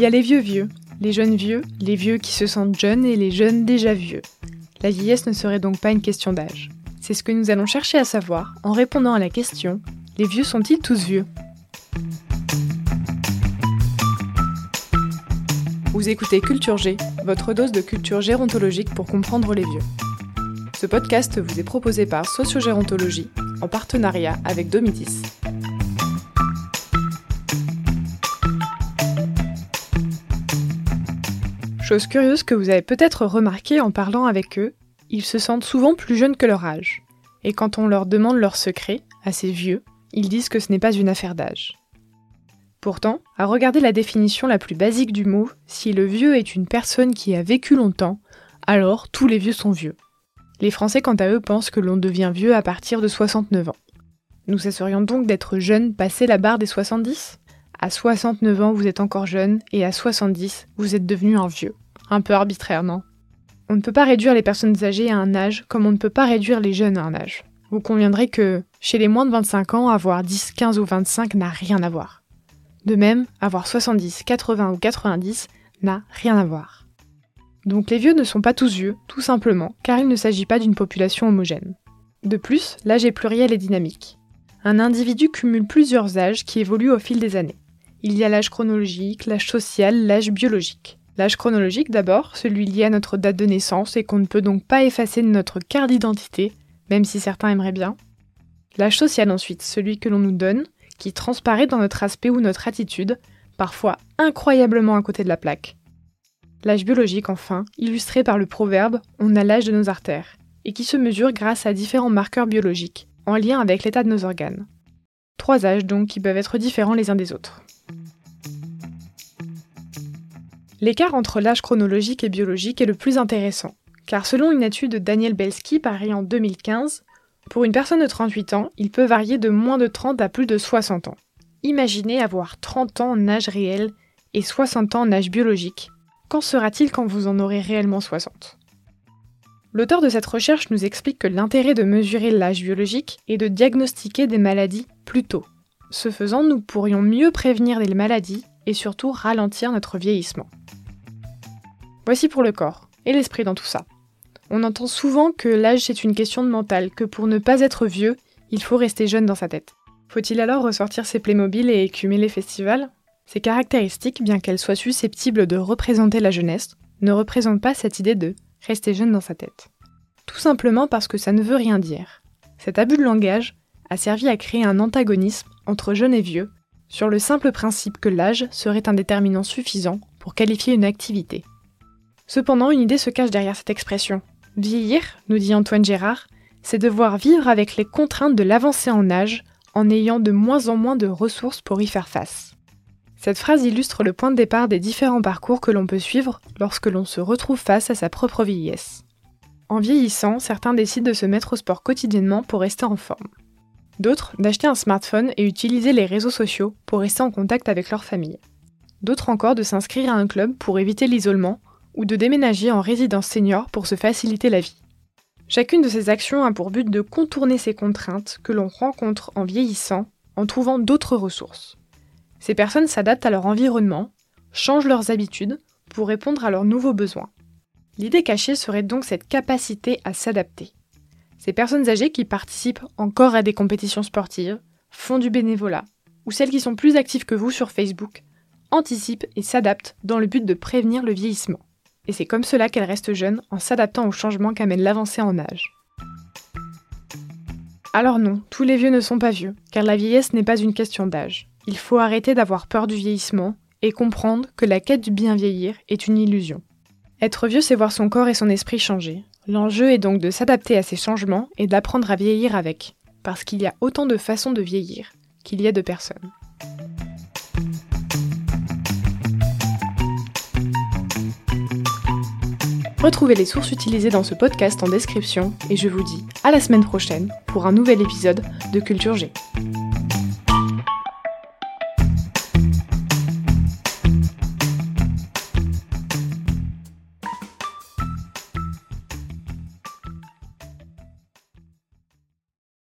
y a les vieux vieux, les jeunes vieux, les vieux qui se sentent jeunes et les jeunes déjà vieux. La vieillesse ne serait donc pas une question d'âge. C'est ce que nous allons chercher à savoir en répondant à la question les vieux sont-ils tous vieux? Vous écoutez Culture G, votre dose de culture gérontologique pour comprendre les vieux. Ce podcast vous est proposé par Sociogérontologie en partenariat avec Domitis. Chose curieuse que vous avez peut-être remarqué en parlant avec eux, ils se sentent souvent plus jeunes que leur âge. Et quand on leur demande leur secret, à ces vieux, ils disent que ce n'est pas une affaire d'âge. Pourtant, à regarder la définition la plus basique du mot, si le vieux est une personne qui a vécu longtemps, alors tous les vieux sont vieux. Les Français, quant à eux, pensent que l'on devient vieux à partir de 69 ans. Nous cesserions donc d'être jeunes passé la barre des 70 À 69 ans, vous êtes encore jeune, et à 70, vous êtes devenu un vieux. Un peu arbitraire, non On ne peut pas réduire les personnes âgées à un âge comme on ne peut pas réduire les jeunes à un âge. Vous conviendrez que, chez les moins de 25 ans, avoir 10, 15 ou 25 n'a rien à voir. De même, avoir 70, 80 ou 90 n'a rien à voir. Donc les vieux ne sont pas tous vieux, tout simplement, car il ne s'agit pas d'une population homogène. De plus, l'âge est pluriel et dynamique. Un individu cumule plusieurs âges qui évoluent au fil des années. Il y a l'âge chronologique, l'âge social, l'âge biologique. L'âge chronologique d'abord, celui lié à notre date de naissance et qu'on ne peut donc pas effacer de notre carte d'identité, même si certains aimeraient bien. L'âge social ensuite, celui que l'on nous donne, qui transparaît dans notre aspect ou notre attitude, parfois incroyablement à côté de la plaque. L'âge biologique, enfin, illustré par le proverbe On a l'âge de nos artères, et qui se mesure grâce à différents marqueurs biologiques, en lien avec l'état de nos organes. Trois âges donc qui peuvent être différents les uns des autres. L'écart entre l'âge chronologique et biologique est le plus intéressant, car selon une étude de Daniel Belsky parue en 2015, pour une personne de 38 ans, il peut varier de moins de 30 à plus de 60 ans. Imaginez avoir 30 ans en âge réel et 60 ans en âge biologique, Qu'en sera-t-il quand vous en aurez réellement 60 L'auteur de cette recherche nous explique que l'intérêt de mesurer l'âge biologique est de diagnostiquer des maladies plus tôt. Ce faisant, nous pourrions mieux prévenir des maladies et surtout ralentir notre vieillissement. Voici pour le corps et l'esprit dans tout ça. On entend souvent que l'âge c'est une question de mental, que pour ne pas être vieux, il faut rester jeune dans sa tête. Faut-il alors ressortir ses Playmobil et écumer les festivals? Ces caractéristiques, bien qu'elles soient susceptibles de représenter la jeunesse, ne représentent pas cette idée de rester jeune dans sa tête. Tout simplement parce que ça ne veut rien dire. Cet abus de langage a servi à créer un antagonisme entre jeune et vieux, sur le simple principe que l'âge serait un déterminant suffisant pour qualifier une activité. Cependant, une idée se cache derrière cette expression. Vieillir, nous dit Antoine Gérard, c'est devoir vivre avec les contraintes de l'avancée en âge en ayant de moins en moins de ressources pour y faire face. Cette phrase illustre le point de départ des différents parcours que l'on peut suivre lorsque l'on se retrouve face à sa propre vieillesse. En vieillissant, certains décident de se mettre au sport quotidiennement pour rester en forme. D'autres d'acheter un smartphone et utiliser les réseaux sociaux pour rester en contact avec leur famille. D'autres encore de s'inscrire à un club pour éviter l'isolement ou de déménager en résidence senior pour se faciliter la vie. Chacune de ces actions a pour but de contourner ces contraintes que l'on rencontre en vieillissant en trouvant d'autres ressources. Ces personnes s'adaptent à leur environnement, changent leurs habitudes pour répondre à leurs nouveaux besoins. L'idée cachée serait donc cette capacité à s'adapter. Ces personnes âgées qui participent encore à des compétitions sportives, font du bénévolat, ou celles qui sont plus actives que vous sur Facebook, anticipent et s'adaptent dans le but de prévenir le vieillissement. Et c'est comme cela qu'elles restent jeunes en s'adaptant aux changements qu'amène l'avancée en âge. Alors non, tous les vieux ne sont pas vieux, car la vieillesse n'est pas une question d'âge. Il faut arrêter d'avoir peur du vieillissement et comprendre que la quête du bien vieillir est une illusion. Être vieux, c'est voir son corps et son esprit changer. L'enjeu est donc de s'adapter à ces changements et d'apprendre à vieillir avec, parce qu'il y a autant de façons de vieillir qu'il y a de personnes. Retrouvez les sources utilisées dans ce podcast en description et je vous dis à la semaine prochaine pour un nouvel épisode de Culture G.